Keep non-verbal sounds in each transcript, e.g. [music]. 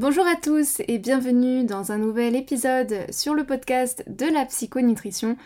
Bonjour à tous et bienvenue dans un nouvel épisode sur le podcast de la psychonutrition.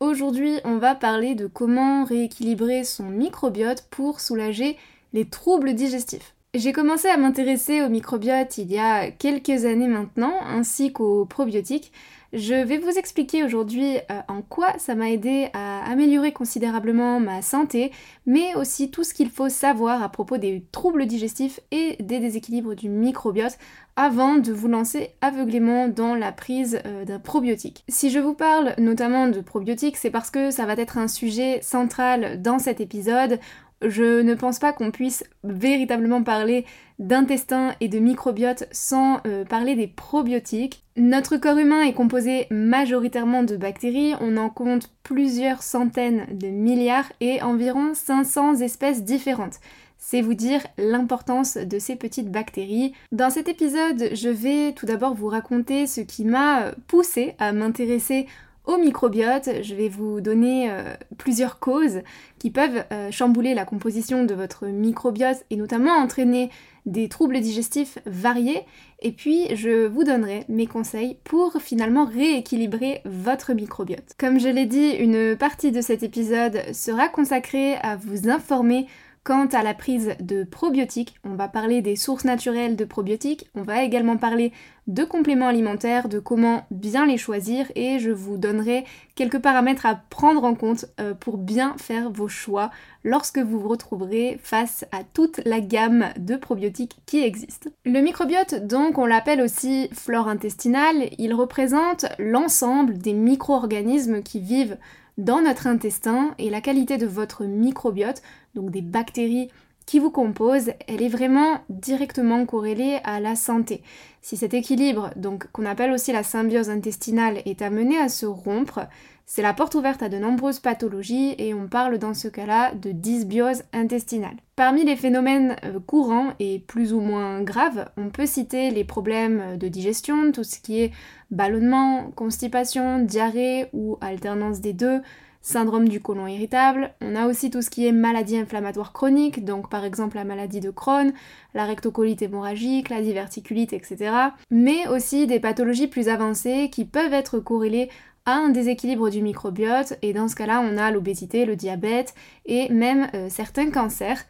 Aujourd'hui, on va parler de comment rééquilibrer son microbiote pour soulager les troubles digestifs. J'ai commencé à m'intéresser au microbiote il y a quelques années maintenant, ainsi qu'aux probiotiques. Je vais vous expliquer aujourd'hui euh, en quoi ça m'a aidé à améliorer considérablement ma santé, mais aussi tout ce qu'il faut savoir à propos des troubles digestifs et des déséquilibres du microbiote avant de vous lancer aveuglément dans la prise euh, d'un probiotique. Si je vous parle notamment de probiotiques, c'est parce que ça va être un sujet central dans cet épisode. Je ne pense pas qu'on puisse véritablement parler d'intestin et de microbiote sans euh, parler des probiotiques. Notre corps humain est composé majoritairement de bactéries, on en compte plusieurs centaines de milliards et environ 500 espèces différentes. C'est vous dire l'importance de ces petites bactéries. Dans cet épisode, je vais tout d'abord vous raconter ce qui m'a poussé à m'intéresser au microbiote, je vais vous donner euh, plusieurs causes qui peuvent euh, chambouler la composition de votre microbiote et notamment entraîner des troubles digestifs variés. Et puis, je vous donnerai mes conseils pour finalement rééquilibrer votre microbiote. Comme je l'ai dit, une partie de cet épisode sera consacrée à vous informer Quant à la prise de probiotiques, on va parler des sources naturelles de probiotiques, on va également parler de compléments alimentaires, de comment bien les choisir. Et je vous donnerai quelques paramètres à prendre en compte euh, pour bien faire vos choix lorsque vous vous retrouverez face à toute la gamme de probiotiques qui existent. Le microbiote, donc, on l'appelle aussi flore intestinale, il représente l'ensemble des micro-organismes qui vivent dans notre intestin. Et la qualité de votre microbiote, donc des bactéries qui vous composent, elle est vraiment directement corrélée à la santé. Si cet équilibre, donc qu'on appelle aussi la symbiose intestinale, est amené à se rompre, c'est la porte ouverte à de nombreuses pathologies et on parle dans ce cas-là de dysbiose intestinale. Parmi les phénomènes euh, courants et plus ou moins graves, on peut citer les problèmes de digestion, tout ce qui est ballonnement, constipation, diarrhée ou alternance des deux, syndrome du côlon irritable. On a aussi tout ce qui est maladie inflammatoire chronique, donc par exemple la maladie de Crohn, la rectocolite hémorragique, la diverticulite, etc. Mais aussi des pathologies plus avancées qui peuvent être corrélées un déséquilibre du microbiote et dans ce cas-là on a l'obésité, le diabète et même euh, certains cancers.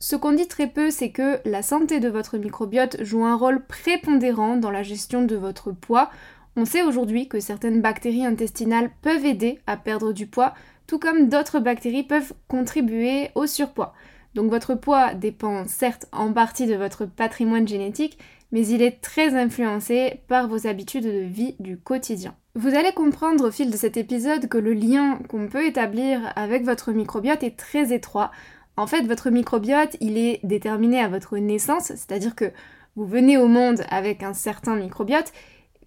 Ce qu'on dit très peu, c'est que la santé de votre microbiote joue un rôle prépondérant dans la gestion de votre poids. On sait aujourd'hui que certaines bactéries intestinales peuvent aider à perdre du poids, tout comme d'autres bactéries peuvent contribuer au surpoids. Donc votre poids dépend certes en partie de votre patrimoine génétique, mais il est très influencé par vos habitudes de vie du quotidien. Vous allez comprendre au fil de cet épisode que le lien qu'on peut établir avec votre microbiote est très étroit. En fait, votre microbiote, il est déterminé à votre naissance, c'est-à-dire que vous venez au monde avec un certain microbiote,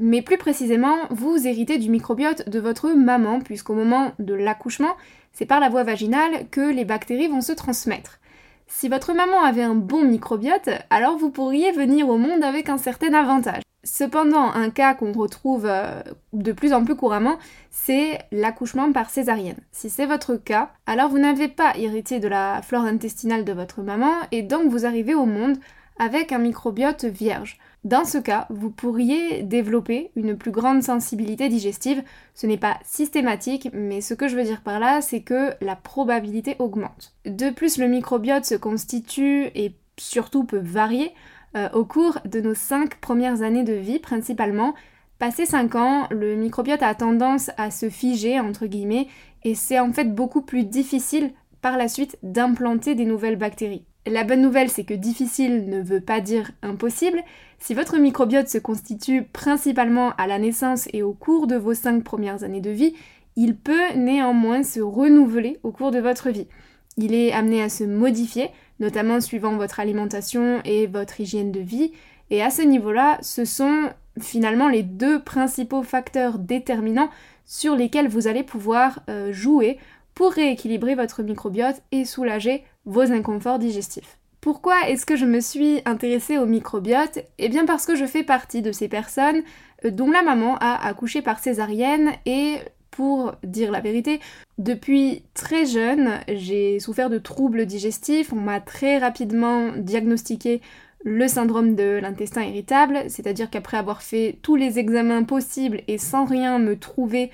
mais plus précisément, vous héritez du microbiote de votre maman, puisqu'au moment de l'accouchement, c'est par la voie vaginale que les bactéries vont se transmettre. Si votre maman avait un bon microbiote, alors vous pourriez venir au monde avec un certain avantage. Cependant, un cas qu'on retrouve euh, de plus en plus couramment, c'est l'accouchement par césarienne. Si c'est votre cas, alors vous n'avez pas hérité de la flore intestinale de votre maman et donc vous arrivez au monde avec un microbiote vierge. Dans ce cas, vous pourriez développer une plus grande sensibilité digestive. Ce n'est pas systématique, mais ce que je veux dire par là, c'est que la probabilité augmente. De plus, le microbiote se constitue et surtout peut varier euh, au cours de nos 5 premières années de vie principalement. Passé 5 ans, le microbiote a tendance à se figer, entre guillemets, et c'est en fait beaucoup plus difficile par la suite d'implanter des nouvelles bactéries. La bonne nouvelle, c'est que difficile ne veut pas dire impossible. Si votre microbiote se constitue principalement à la naissance et au cours de vos 5 premières années de vie, il peut néanmoins se renouveler au cours de votre vie. Il est amené à se modifier, notamment suivant votre alimentation et votre hygiène de vie. Et à ce niveau-là, ce sont finalement les deux principaux facteurs déterminants sur lesquels vous allez pouvoir euh, jouer pour rééquilibrer votre microbiote et soulager vos inconforts digestifs. Pourquoi est-ce que je me suis intéressée au microbiote Eh bien parce que je fais partie de ces personnes euh, dont la maman a accouché par césarienne et pour dire la vérité, depuis très jeune, j'ai souffert de troubles digestifs, on m'a très rapidement diagnostiqué le syndrome de l'intestin irritable, c'est-à-dire qu'après avoir fait tous les examens possibles et sans rien me trouver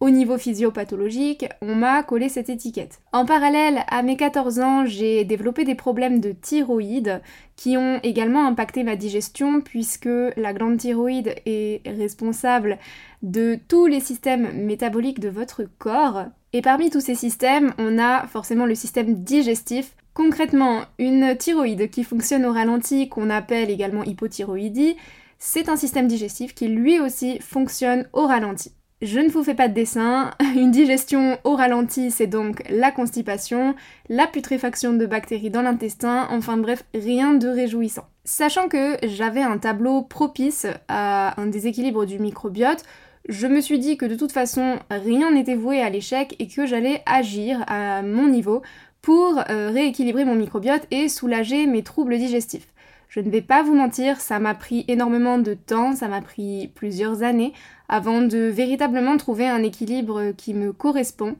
au niveau physiopathologique, on m'a collé cette étiquette. En parallèle, à mes 14 ans, j'ai développé des problèmes de thyroïde qui ont également impacté ma digestion puisque la glande thyroïde est responsable de tous les systèmes métaboliques de votre corps. Et parmi tous ces systèmes, on a forcément le système digestif. Concrètement, une thyroïde qui fonctionne au ralenti, qu'on appelle également hypothyroïdie, c'est un système digestif qui lui aussi fonctionne au ralenti. Je ne vous fais pas de dessin. [laughs] Une digestion au ralenti, c'est donc la constipation, la putréfaction de bactéries dans l'intestin, enfin bref, rien de réjouissant. Sachant que j'avais un tableau propice à un déséquilibre du microbiote, je me suis dit que de toute façon, rien n'était voué à l'échec et que j'allais agir à mon niveau pour euh, rééquilibrer mon microbiote et soulager mes troubles digestifs. Je ne vais pas vous mentir, ça m'a pris énormément de temps, ça m'a pris plusieurs années avant de véritablement trouver un équilibre qui me correspond.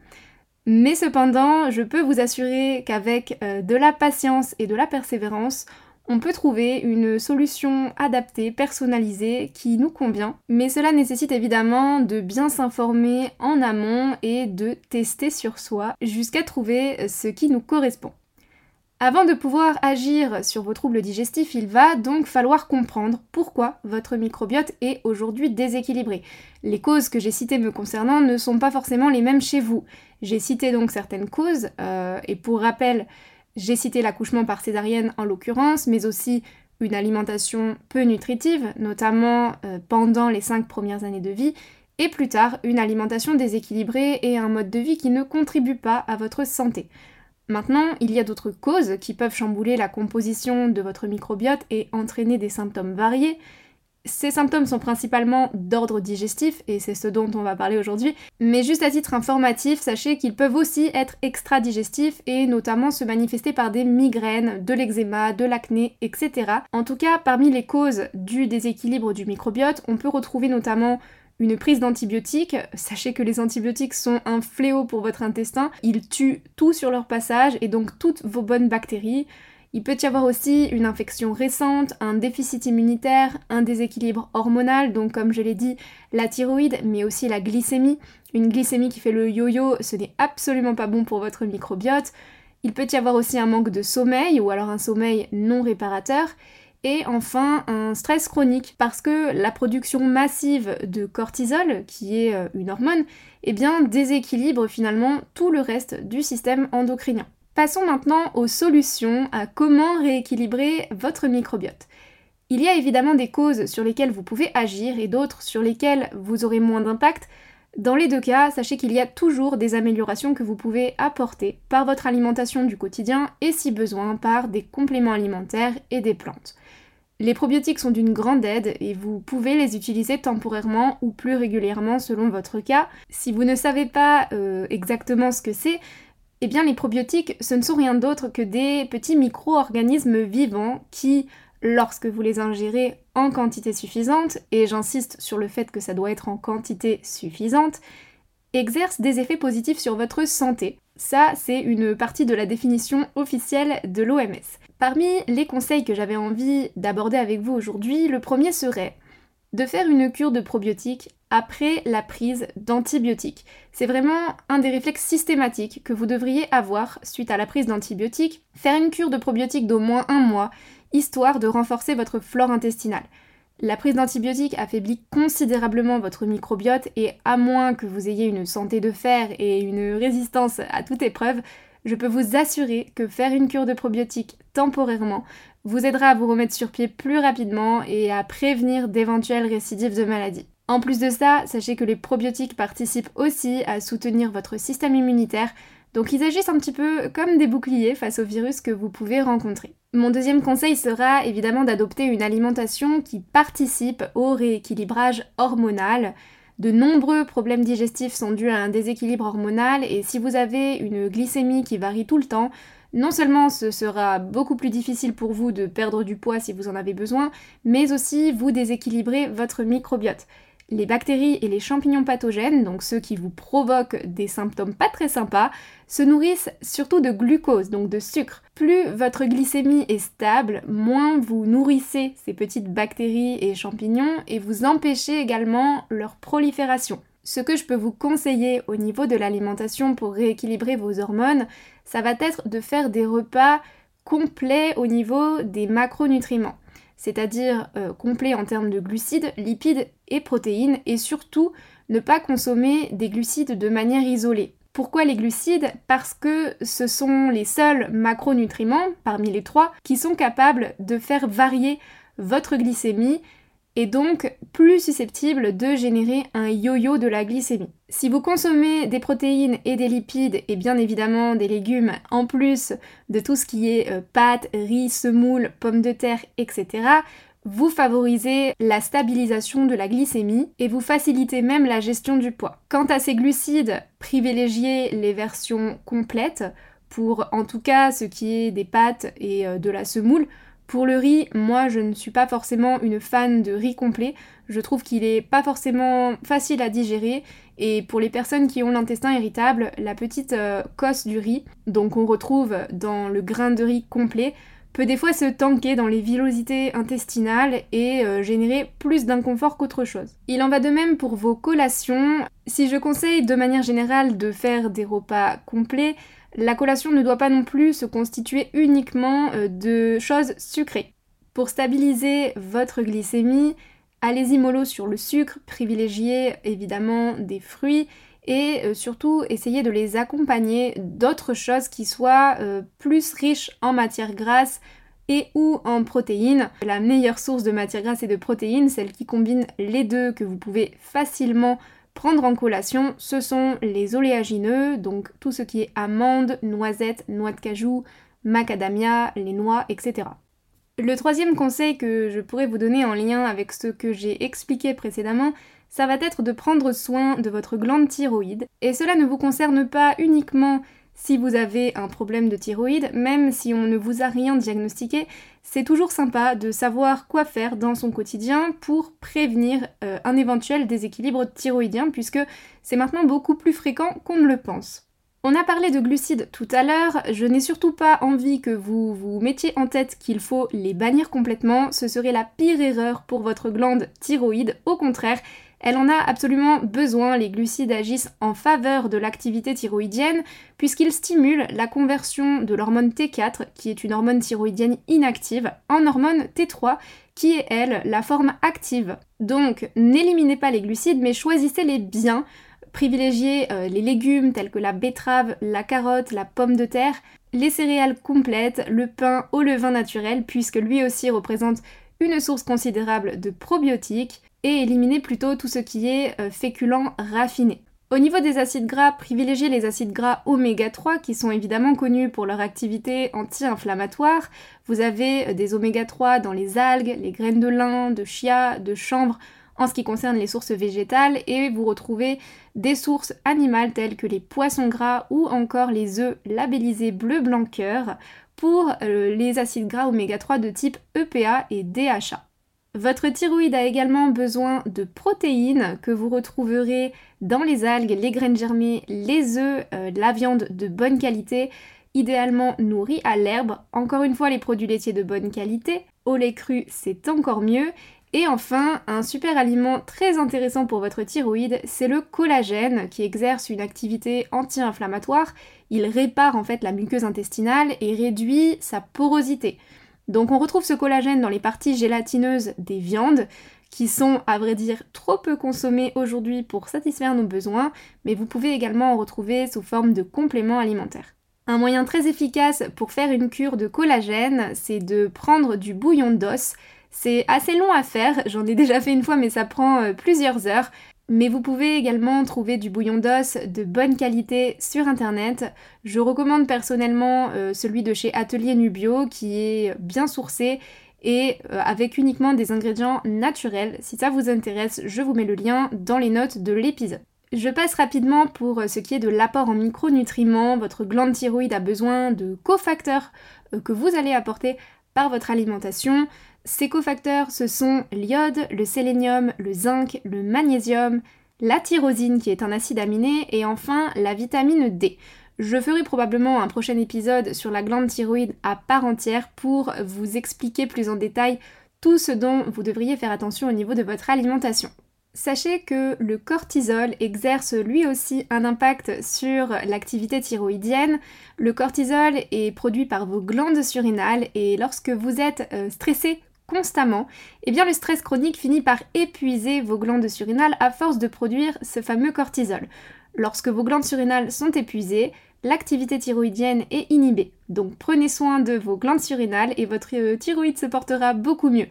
Mais cependant, je peux vous assurer qu'avec euh, de la patience et de la persévérance, on peut trouver une solution adaptée, personnalisée, qui nous convient. Mais cela nécessite évidemment de bien s'informer en amont et de tester sur soi jusqu'à trouver ce qui nous correspond. Avant de pouvoir agir sur vos troubles digestifs, il va donc falloir comprendre pourquoi votre microbiote est aujourd'hui déséquilibré. Les causes que j'ai citées me concernant ne sont pas forcément les mêmes chez vous. J'ai cité donc certaines causes, euh, et pour rappel, j'ai cité l'accouchement par césarienne en l'occurrence, mais aussi une alimentation peu nutritive, notamment euh, pendant les 5 premières années de vie, et plus tard une alimentation déséquilibrée et un mode de vie qui ne contribue pas à votre santé. Maintenant, il y a d'autres causes qui peuvent chambouler la composition de votre microbiote et entraîner des symptômes variés. Ces symptômes sont principalement d'ordre digestif, et c'est ce dont on va parler aujourd'hui, mais juste à titre informatif, sachez qu'ils peuvent aussi être extra-digestifs et notamment se manifester par des migraines, de l'eczéma, de l'acné, etc. En tout cas, parmi les causes du déséquilibre du microbiote, on peut retrouver notamment une prise d'antibiotiques. Sachez que les antibiotiques sont un fléau pour votre intestin. Ils tuent tout sur leur passage et donc toutes vos bonnes bactéries. Il peut y avoir aussi une infection récente, un déficit immunitaire, un déséquilibre hormonal, donc comme je l'ai dit, la thyroïde, mais aussi la glycémie. Une glycémie qui fait le yo-yo, ce n'est absolument pas bon pour votre microbiote. Il peut y avoir aussi un manque de sommeil ou alors un sommeil non réparateur. Et enfin, un stress chronique, parce que la production massive de cortisol, qui est euh, une hormone, eh bien, déséquilibre finalement tout le reste du système endocrinien. Passons maintenant aux solutions à comment rééquilibrer votre microbiote. Il y a évidemment des causes sur lesquelles vous pouvez agir et d'autres sur lesquelles vous aurez moins d'impact. Dans les deux cas, sachez qu'il y a toujours des améliorations que vous pouvez apporter par votre alimentation du quotidien et si besoin par des compléments alimentaires et des plantes. Les probiotiques sont d'une grande aide et vous pouvez les utiliser temporairement ou plus régulièrement selon votre cas. Si vous ne savez pas euh, exactement ce que c'est, eh bien les probiotiques, ce ne sont rien d'autre que des petits micro-organismes vivants qui, lorsque vous les ingérez en quantité suffisante, et j'insiste sur le fait que ça doit être en quantité suffisante, exercent des effets positifs sur votre santé. Ça, c'est une partie de la définition officielle de l'OMS. Parmi les conseils que j'avais envie d'aborder avec vous aujourd'hui, le premier serait de faire une cure de probiotiques après la prise d'antibiotiques. C'est vraiment un des réflexes systématiques que vous devriez avoir suite à la prise d'antibiotiques. Faire une cure de probiotiques d'au moins un mois, histoire de renforcer votre flore intestinale. La prise d'antibiotiques affaiblit considérablement votre microbiote et à moins que vous ayez une santé de fer et une résistance à toute épreuve, je peux vous assurer que faire une cure de probiotiques temporairement vous aidera à vous remettre sur pied plus rapidement et à prévenir d'éventuelles récidives de maladies. En plus de ça, sachez que les probiotiques participent aussi à soutenir votre système immunitaire, Donc ils agissent un petit peu comme des boucliers face au virus que vous pouvez rencontrer. Mon deuxième conseil sera évidemment d'adopter une alimentation qui participe au rééquilibrage hormonal. De nombreux problèmes digestifs sont dus à un déséquilibre hormonal et si vous avez une glycémie qui varie tout le temps, non seulement ce sera beaucoup plus difficile pour vous de perdre du poids si vous en avez besoin, mais aussi vous déséquilibrez votre microbiote. Les bactéries et les champignons pathogènes, donc ceux qui vous provoquent des symptômes pas très sympas, se nourrissent surtout de glucose, donc de sucre. Plus votre glycémie est stable, moins vous nourrissez ces petites bactéries et champignons et vous empêchez également leur prolifération. Ce que je peux vous conseiller au niveau de l'alimentation pour rééquilibrer vos hormones, ça va être de faire des repas complets au niveau des macronutriments c'est-à-dire euh, complet en termes de glucides, lipides et protéines, et surtout ne pas consommer des glucides de manière isolée. Pourquoi les glucides? Parce que ce sont les seuls macronutriments, parmi les trois, qui sont capables de faire varier votre glycémie et donc plus susceptible de générer un yo-yo de la glycémie. Si vous consommez des protéines et des lipides et bien évidemment des légumes en plus de tout ce qui est euh, pâtes, riz, semoule, pommes de terre, etc., vous favorisez la stabilisation de la glycémie et vous facilitez même la gestion du poids. Quant à ces glucides, privilégiez les versions complètes pour en tout cas ce qui est des pâtes et euh, de la semoule pour le riz, moi je ne suis pas forcément une fan de riz complet. Je trouve qu'il est pas forcément facile à digérer et pour les personnes qui ont l'intestin irritable, la petite euh, cosse du riz, donc on retrouve dans le grain de riz complet, peut des fois se tanker dans les villosités intestinales et euh, générer plus d'inconfort qu'autre chose. Il en va de même pour vos collations. Si je conseille de manière générale de faire des repas complets, la collation ne doit pas non plus se constituer uniquement euh, de choses sucrées. Pour stabiliser votre glycémie, allez-y mollo sur le sucre, privilégiez évidemment des fruits et euh, surtout essayez de les accompagner d'autres choses qui soient euh, plus riches en matière grasse et ou en protéines. La meilleure source de matière grasse et de protéines, celle qui combine les deux que vous pouvez facilement prendre en collation, ce sont les oléagineux, donc tout ce qui est amandes, noisettes, noix de cajou, macadamia, les noix, etc. Le troisième conseil que je pourrais vous donner en lien avec ce que j'ai expliqué précédemment, ça va être de prendre soin de votre glande thyroïde. Et cela ne vous concerne pas uniquement si vous avez un problème de thyroïde, même si on ne vous a rien diagnostiqué, c'est toujours sympa de savoir quoi faire dans son quotidien pour prévenir euh, un éventuel déséquilibre thyroïdien, puisque c'est maintenant beaucoup plus fréquent qu'on ne le pense. On a parlé de glucides tout à l'heure, je n'ai surtout pas envie que vous vous mettiez en tête qu'il faut les bannir complètement, ce serait la pire erreur pour votre glande thyroïde, au contraire, elle en a absolument besoin, les glucides agissent en faveur de l'activité thyroïdienne puisqu'ils stimulent la conversion de l'hormone T4, qui est une hormone thyroïdienne inactive, en hormone T3, qui est elle la forme active. Donc n'éliminez pas les glucides mais choisissez-les bien, privilégiez euh, les légumes tels que la betterave, la carotte, la pomme de terre, les céréales complètes, le pain au levain naturel puisque lui aussi représente une source considérable de probiotiques et éliminer plutôt tout ce qui est euh, féculent raffiné. Au niveau des acides gras, privilégiez les acides gras oméga 3 qui sont évidemment connus pour leur activité anti-inflammatoire. Vous avez euh, des oméga 3 dans les algues, les graines de lin, de chia, de chanvre en ce qui concerne les sources végétales et vous retrouvez des sources animales telles que les poissons gras ou encore les œufs labellisés bleu blanc cœur pour euh, les acides gras oméga 3 de type EPA et DHA. Votre thyroïde a également besoin de protéines que vous retrouverez dans les algues, les graines germées, les œufs, euh, la viande de bonne qualité, idéalement nourrie à l'herbe. Encore une fois, les produits laitiers de bonne qualité. Au lait cru, c'est encore mieux. Et enfin, un super aliment très intéressant pour votre thyroïde, c'est le collagène qui exerce une activité anti-inflammatoire. Il répare en fait la muqueuse intestinale et réduit sa porosité. Donc on retrouve ce collagène dans les parties gélatineuses des viandes qui sont à vrai dire trop peu consommées aujourd'hui pour satisfaire nos besoins, mais vous pouvez également en retrouver sous forme de compléments alimentaires. Un moyen très efficace pour faire une cure de collagène, c'est de prendre du bouillon d'os. C'est assez long à faire, j'en ai déjà fait une fois mais ça prend euh, plusieurs heures. Mais vous pouvez également trouver du bouillon d'os de bonne qualité sur internet. Je recommande personnellement euh, celui de chez Atelier Nubio qui est bien sourcé et euh, avec uniquement des ingrédients naturels. Si ça vous intéresse, je vous mets le lien dans les notes de l'épisode. Je passe rapidement pour euh, ce qui est de l'apport en micronutriments. Votre glande thyroïde a besoin de cofacteurs que vous allez apporter par votre alimentation. Ces cofacteurs, ce sont l'iode, le sélénium, le zinc, le magnésium, la tyrosine qui est un acide aminé et enfin la vitamine D. Je ferai probablement un prochain épisode sur la glande thyroïde à part entière pour vous expliquer plus en détail tout ce dont vous devriez faire attention au niveau de votre alimentation. Sachez que le cortisol exerce lui aussi un impact sur l'activité thyroïdienne. Le cortisol est produit par vos glandes surrénales et lorsque vous êtes euh, stressé constamment, eh bien le stress chronique finit par épuiser vos glandes surrénales à force de produire ce fameux cortisol. Lorsque vos glandes surrénales sont épuisées, l'activité thyroïdienne est inhibée. Donc prenez soin de vos glandes surrénales et votre euh, thyroïde se portera beaucoup mieux.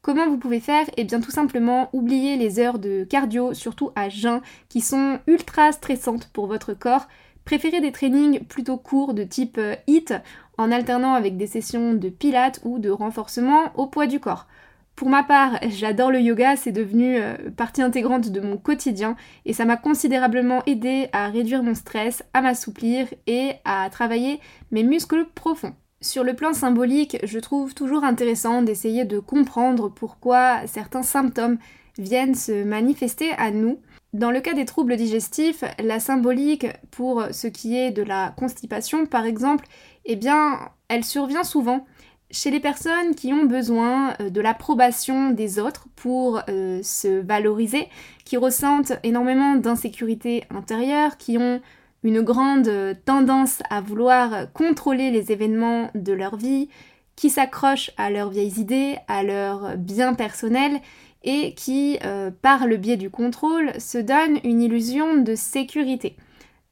Comment vous pouvez faire? Eh bien tout simplement oublier les heures de cardio, surtout à jeun, qui sont ultra stressantes pour votre corps. Préférez des trainings plutôt courts de type HIT en alternant avec des sessions de pilates ou de renforcement au poids du corps. Pour ma part, j'adore le yoga, c'est devenu euh, partie intégrante de mon quotidien et ça m'a considérablement aidé à réduire mon stress, à m'assouplir et à travailler mes muscles profonds. Sur le plan symbolique, je trouve toujours intéressant d'essayer de comprendre pourquoi certains symptômes viennent se manifester à nous dans le cas des troubles digestifs, la symbolique pour ce qui est de la constipation par exemple, eh bien, elle survient souvent chez les personnes qui ont besoin euh, de l'approbation des autres pour euh, se valoriser, qui ressentent énormément d'insécurité intérieure, qui ont une grande tendance à vouloir contrôler les événements de leur vie, qui s'accrochent à leurs vieilles idées, à leurs biens personnels et qui, euh, par le biais du contrôle, se donnent une illusion de sécurité.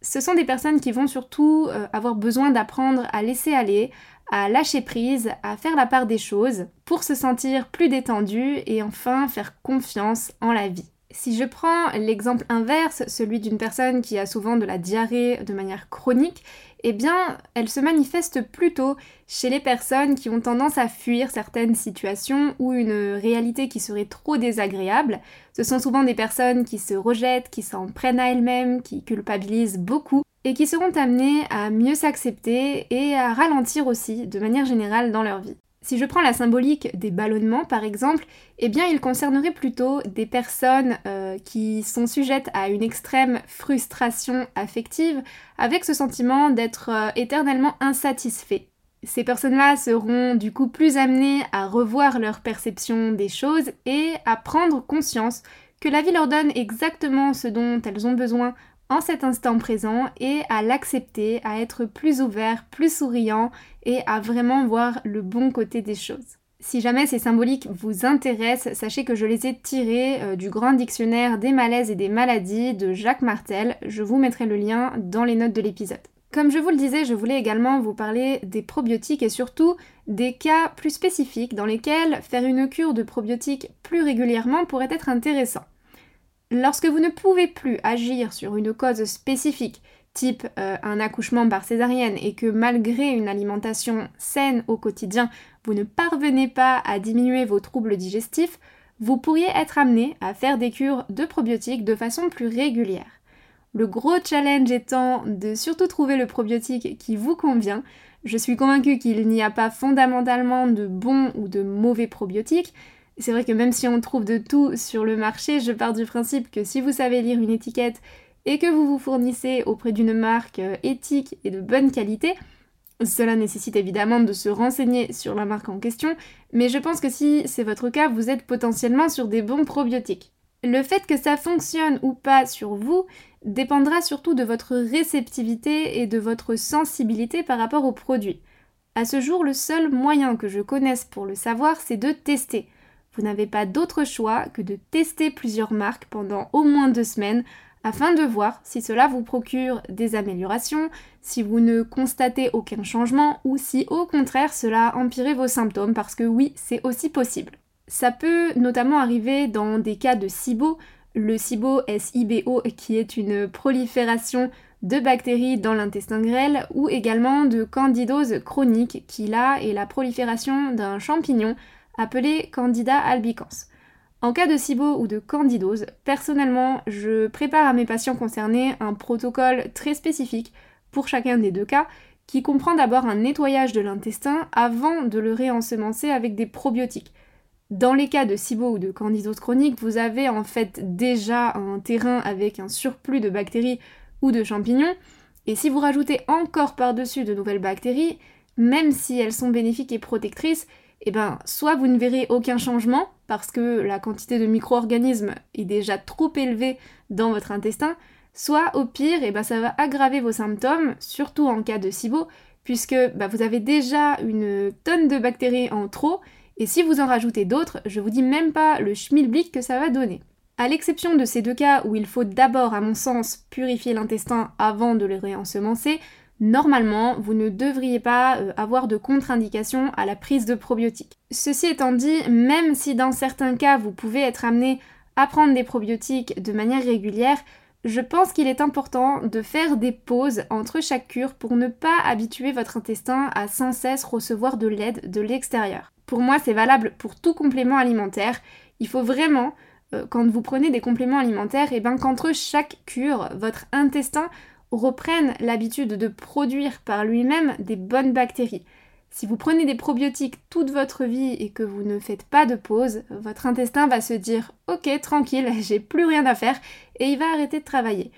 Ce sont des personnes qui vont surtout euh, avoir besoin d'apprendre à laisser aller, à lâcher prise, à faire la part des choses, pour se sentir plus détendu et enfin faire confiance en la vie. Si je prends l'exemple inverse, celui d'une personne qui a souvent de la diarrhée de manière chronique, eh bien, elle se manifeste plutôt chez les personnes qui ont tendance à fuir certaines situations ou une réalité qui serait trop désagréable. Ce sont souvent des personnes qui se rejettent, qui s'en prennent à elles-mêmes, qui culpabilisent beaucoup et qui seront amenées à mieux s'accepter et à ralentir aussi de manière générale dans leur vie. Si je prends la symbolique des ballonnements par exemple, eh bien il concernerait plutôt des personnes euh, qui sont sujettes à une extrême frustration affective avec ce sentiment d'être euh, éternellement insatisfait. Ces personnes-là seront du coup plus amenées à revoir leur perception des choses et à prendre conscience que la vie leur donne exactement ce dont elles ont besoin cet instant présent et à l'accepter, à être plus ouvert, plus souriant et à vraiment voir le bon côté des choses. Si jamais ces symboliques vous intéressent, sachez que je les ai tirés euh, du grand dictionnaire des malaises et des maladies de Jacques Martel. Je vous mettrai le lien dans les notes de l'épisode. Comme je vous le disais, je voulais également vous parler des probiotiques et surtout des cas plus spécifiques dans lesquels faire une cure de probiotiques plus régulièrement pourrait être intéressant. Lorsque vous ne pouvez plus agir sur une cause spécifique, type euh, un accouchement par césarienne, et que malgré une alimentation saine au quotidien, vous ne parvenez pas à diminuer vos troubles digestifs, vous pourriez être amené à faire des cures de probiotiques de façon plus régulière. Le gros challenge étant de surtout trouver le probiotique qui vous convient. Je suis convaincue qu'il n'y a pas fondamentalement de bons ou de mauvais probiotiques, c'est vrai que même si on trouve de tout sur le marché, je pars du principe que si vous savez lire une étiquette et que vous vous fournissez auprès d'une marque euh, éthique et de bonne qualité, cela nécessite évidemment de se renseigner sur la marque en question, mais je pense que si c'est votre cas, vous êtes potentiellement sur des bons probiotiques. Le fait que ça fonctionne ou pas sur vous dépendra surtout de votre réceptivité et de votre sensibilité par rapport aux produits. À ce jour, le seul moyen que je connaisse pour le savoir, c'est de tester. Vous n'avez pas d'autre choix que de tester plusieurs marques pendant au moins deux semaines afin de voir si cela vous procure des améliorations, si vous ne constatez aucun changement ou si au contraire cela empirait vos symptômes parce que oui, c'est aussi possible. Ça peut notamment arriver dans des cas de SIBO. le SIBO, SIBO, qui est une prolifération de bactéries dans l'intestin grêle, ou également de candidose chronique, qui là est la prolifération d'un champignon appelé Candida albicans. En cas de SIBO ou de candidose, personnellement, je prépare à mes patients concernés un protocole très spécifique pour chacun des deux cas, qui comprend d'abord un nettoyage de l'intestin avant de le réensemencer avec des probiotiques. Dans les cas de SIBO ou de candidose chronique, vous avez en fait déjà un terrain avec un surplus de bactéries ou de champignons, et si vous rajoutez encore par-dessus de nouvelles bactéries, même si elles sont bénéfiques et protectrices, eh ben, soit vous ne verrez aucun changement parce que la quantité de micro-organismes est déjà trop élevée dans votre intestin, soit au pire, eh ben, ça va aggraver vos symptômes, surtout en cas de SIBO, puisque bah, vous avez déjà une tonne de bactéries en trop, et si vous en rajoutez d'autres, je vous dis même pas le schmilblick que ça va donner. À l'exception de ces deux cas où il faut d'abord, à mon sens, purifier l'intestin avant de le réensemencer, normalement, vous ne devriez pas euh, avoir de contre-indication à la prise de probiotiques. Ceci étant dit, même si dans certains cas vous pouvez être amené à prendre des probiotiques de manière régulière, je pense qu'il est important de faire des pauses entre chaque cure pour ne pas habituer votre intestin à sans cesse recevoir de l'aide de l'extérieur. Pour moi, c'est valable pour tout complément alimentaire. Il faut vraiment, euh, quand vous prenez des compléments alimentaires, et eh ben qu'entre chaque cure, votre intestin reprennent l'habitude de produire par lui-même des bonnes bactéries. Si vous prenez des probiotiques toute votre vie et que vous ne faites pas de pause, votre intestin va se dire Ok, tranquille, [laughs] j'ai plus rien à faire et il va arrêter de travailler.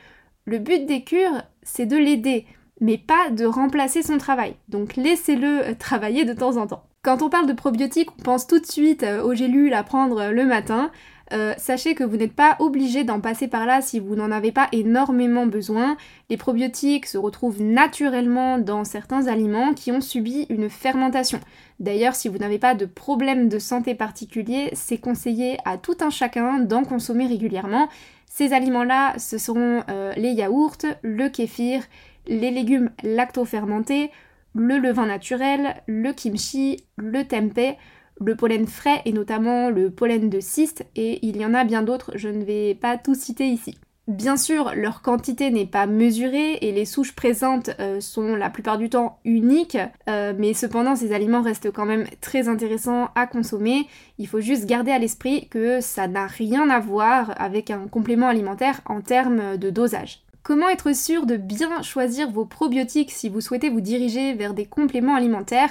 Le but des cures, c'est de l'aider, mais pas de remplacer son travail. Donc laissez-le travailler de temps en temps. Quand on parle de probiotiques, on pense tout de suite aux gélules à prendre le matin. Euh, sachez que vous n'êtes pas obligé d'en passer par là si vous n'en avez pas énormément besoin. Les probiotiques se retrouvent naturellement dans certains aliments qui ont subi une fermentation. D'ailleurs, si vous n'avez pas de problème de santé particulier, c'est conseillé à tout un chacun d'en consommer régulièrement. Ces aliments-là, ce seront euh, les yaourts, le kéfir, les légumes lacto-fermentés, le levain naturel, le kimchi, le tempeh, le pollen frais et notamment le pollen de cyste et il y en a bien d'autres, je ne vais pas tout citer ici. Bien sûr, leur quantité n'est pas mesurée et les souches présentes euh, sont la plupart du temps uniques, euh, mais cependant ces aliments restent quand même très intéressants à consommer. Il faut juste garder à l'esprit que ça n'a rien à voir avec un complément alimentaire en termes de dosage. Comment être sûr de bien choisir vos probiotiques si vous souhaitez vous diriger vers des compléments alimentaires?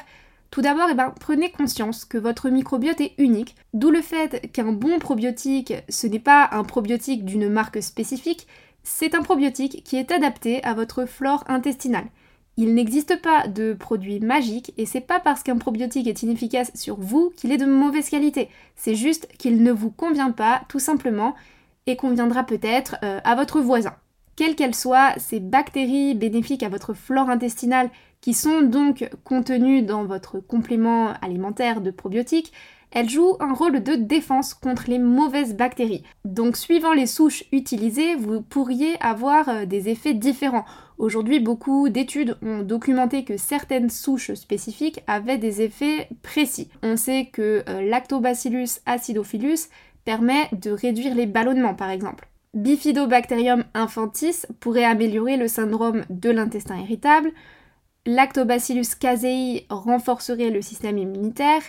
Tout d'abord, eh ben, prenez conscience que votre microbiote est unique, d'où le fait qu'un bon probiotique, ce n'est pas un probiotique d'une marque spécifique, c'est un probiotique qui est adapté à votre flore intestinale. Il n'existe pas de produit magique et c'est pas parce qu'un probiotique est inefficace sur vous qu'il est de mauvaise qualité. C'est juste qu'il ne vous convient pas tout simplement et conviendra peut-être euh, à votre voisin. Quelles qu'elles soient, ces bactéries bénéfiques à votre flore intestinale qui sont donc contenues dans votre complément alimentaire de probiotiques, elles jouent un rôle de défense contre les mauvaises bactéries. Donc suivant les souches utilisées, vous pourriez avoir euh, des effets différents. Aujourd'hui, beaucoup d'études ont documenté que certaines souches spécifiques avaient des effets précis. On sait que euh, Lactobacillus acidophilus permet de réduire les ballonnements par exemple. Bifidobacterium infantis pourrait améliorer le syndrome de l'intestin irritable. Lactobacillus casei renforcerait le système immunitaire.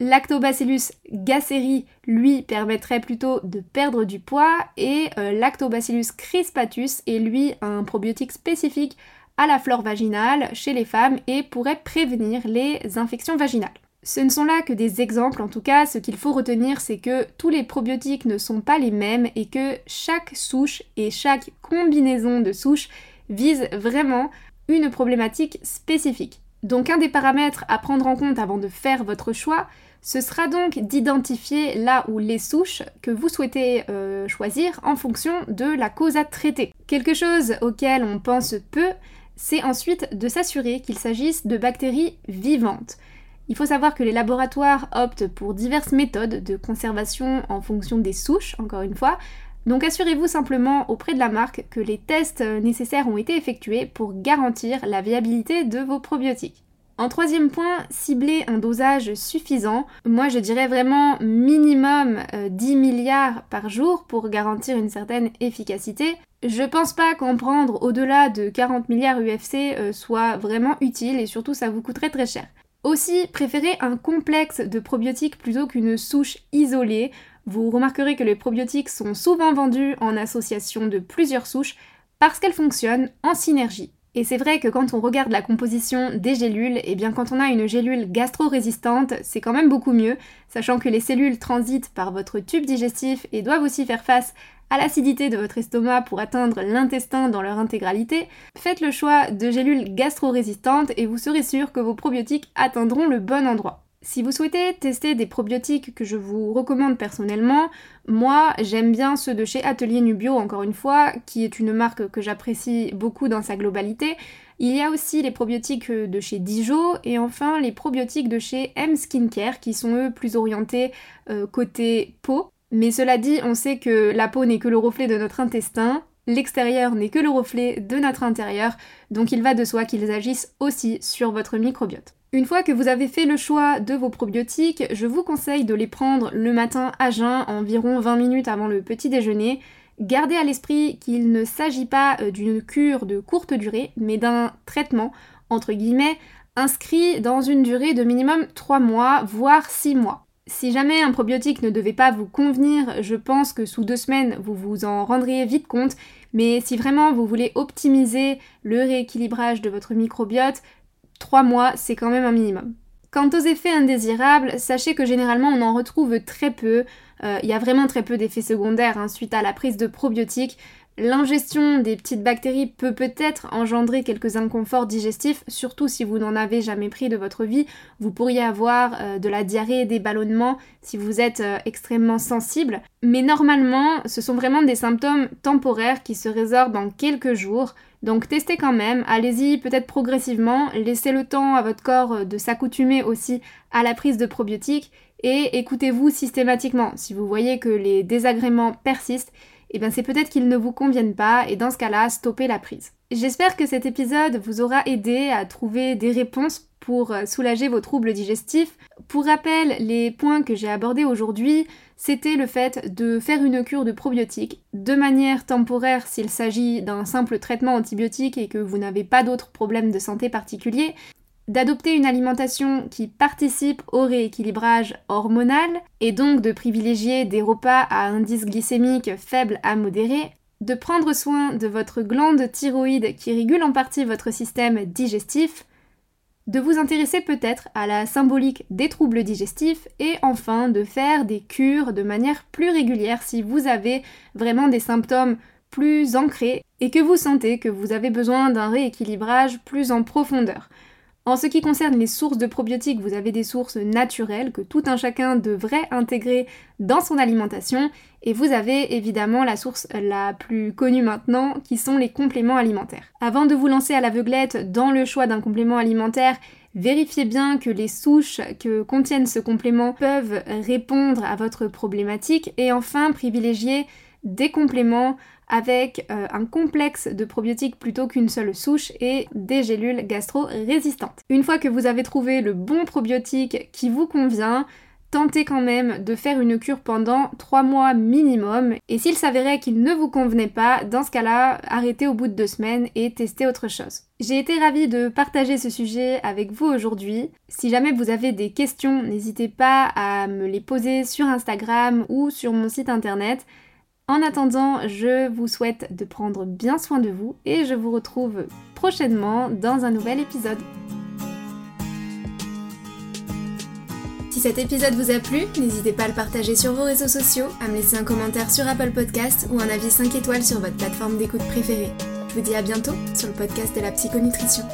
Lactobacillus gasseri, lui, permettrait plutôt de perdre du poids. Et euh, Lactobacillus crispatus est, lui, un probiotique spécifique à la flore vaginale chez les femmes et pourrait prévenir les infections vaginales. Ce ne sont là que des exemples, en tout cas, ce qu'il faut retenir, c'est que tous les probiotiques ne sont pas les mêmes et que chaque souche et chaque combinaison de souches vise vraiment une problématique spécifique. Donc un des paramètres à prendre en compte avant de faire votre choix, ce sera donc d'identifier là où les souches que vous souhaitez euh, choisir en fonction de la cause à traiter. Quelque chose auquel on pense peu, c'est ensuite de s'assurer qu'il s'agisse de bactéries vivantes. Il faut savoir que les laboratoires optent pour diverses méthodes de conservation en fonction des souches, encore une fois, donc assurez-vous simplement auprès de la marque que les tests nécessaires ont été effectués pour garantir la viabilité de vos probiotiques. En troisième point, cibler un dosage suffisant. Moi, je dirais vraiment minimum 10 euh, milliards par jour pour garantir une certaine efficacité. Je pense pas qu'en prendre au-delà de 40 milliards UFC euh, soit vraiment utile et surtout ça vous coûterait très cher. Aussi, préférez un complexe de probiotiques plutôt qu'une souche isolée. Vous remarquerez que les probiotiques sont souvent vendus en association de plusieurs souches parce qu'elles fonctionnent en synergie. Et c'est vrai que quand on regarde la composition des gélules, et eh bien quand on a une gélule gastro-résistante, c'est quand même beaucoup mieux, sachant que les cellules transitent par votre tube digestif et doivent aussi faire face à l'acidité de votre estomac pour atteindre l'intestin dans leur intégralité, faites le choix de gélules gastro-résistantes et vous serez sûr que vos probiotiques atteindront le bon endroit. Si vous souhaitez tester des probiotiques que je vous recommande personnellement, moi j'aime bien ceux de chez Atelier Nubio encore une fois, qui est une marque que j'apprécie beaucoup dans sa globalité. Il y a aussi les probiotiques de chez Dijon et enfin les probiotiques de chez M Skincare qui sont eux plus orientés euh, côté peau. Mais cela dit, on sait que la peau n'est que le reflet de notre intestin, l'extérieur n'est que le reflet de notre intérieur, donc il va de soi qu'ils agissent aussi sur votre microbiote. Une fois que vous avez fait le choix de vos probiotiques, je vous conseille de les prendre le matin à jeun, environ 20 minutes avant le petit déjeuner. Gardez à l'esprit qu'il ne s'agit pas euh, d'une cure de courte durée, mais d'un traitement, entre guillemets, inscrit dans une durée de minimum 3 mois, voire 6 mois. Si jamais un probiotique ne devait pas vous convenir, je pense que sous deux semaines, vous vous en rendriez vite compte. Mais si vraiment vous voulez optimiser le rééquilibrage de votre microbiote, 3 mois, c'est quand même un minimum. Quant aux effets indésirables, sachez que généralement on en retrouve très peu. Euh, il y a vraiment très peu d'effets secondaires hein, suite à la prise de probiotiques. L'ingestion des petites bactéries peut peut-être engendrer quelques inconforts digestifs, surtout si vous n'en avez jamais pris de votre vie. Vous pourriez avoir euh, de la diarrhée des ballonnements si vous êtes euh, extrêmement sensible. Mais normalement, ce sont vraiment des symptômes temporaires qui se résorbent en quelques jours. Donc testez quand même, allez-y peut-être progressivement, laissez le temps à votre corps euh, de s'accoutumer aussi à la prise de probiotiques et écoutez-vous systématiquement. Si vous voyez que les désagréments persistent, eh bien c'est peut-être qu'ils ne vous conviennent pas et dans ce cas-là, stoppez la prise. J'espère que cet épisode vous aura aidé à trouver des réponses pour euh, soulager vos troubles digestifs. Pour rappel, les points que j'ai abordés aujourd'hui, c'était le fait de faire une cure de probiotiques de manière temporaire s'il s'agit d'un simple traitement antibiotique et que vous n'avez pas d'autres problèmes de santé particuliers, d'adopter une alimentation qui participe au rééquilibrage hormonal et donc de privilégier des repas à indice glycémique faible à modéré, de prendre soin de votre glande thyroïde qui régule en partie votre système digestif, de vous intéresser peut-être à la symbolique des troubles digestifs et enfin de faire des cures de manière plus régulière si vous avez vraiment des symptômes plus ancrés et que vous sentez que vous avez besoin d'un rééquilibrage plus en profondeur. En ce qui concerne les sources de probiotiques, vous avez des sources naturelles que tout un chacun devrait intégrer dans son alimentation et vous avez évidemment la source la plus connue maintenant qui sont les compléments alimentaires. Avant de vous lancer à l'aveuglette dans le choix d'un complément alimentaire, Vérifiez bien que les souches que contiennent ce complément peuvent répondre à votre problématique et enfin privilégiez des compléments avec euh, un complexe de probiotiques plutôt qu'une seule souche et des gélules gastro-résistantes. Une fois que vous avez trouvé le bon probiotique qui vous convient, tentez quand même de faire une cure pendant 3 mois minimum et s'il s'avérait qu'il ne vous convenait pas, dans ce cas-là, arrêtez au bout de 2 semaines et testez autre chose. J'ai été ravie de partager ce sujet avec vous aujourd'hui. Si jamais vous avez des questions, n'hésitez pas à me les poser sur Instagram ou sur mon site internet. En attendant, je vous souhaite de prendre bien soin de vous et je vous retrouve prochainement dans un nouvel épisode. Si cet épisode vous a plu, n'hésitez pas à le partager sur vos réseaux sociaux, à me laisser un commentaire sur Apple Podcast ou un avis 5 étoiles sur votre plateforme d'écoute préférée. Je vous dis à bientôt sur le podcast de la psychonutrition.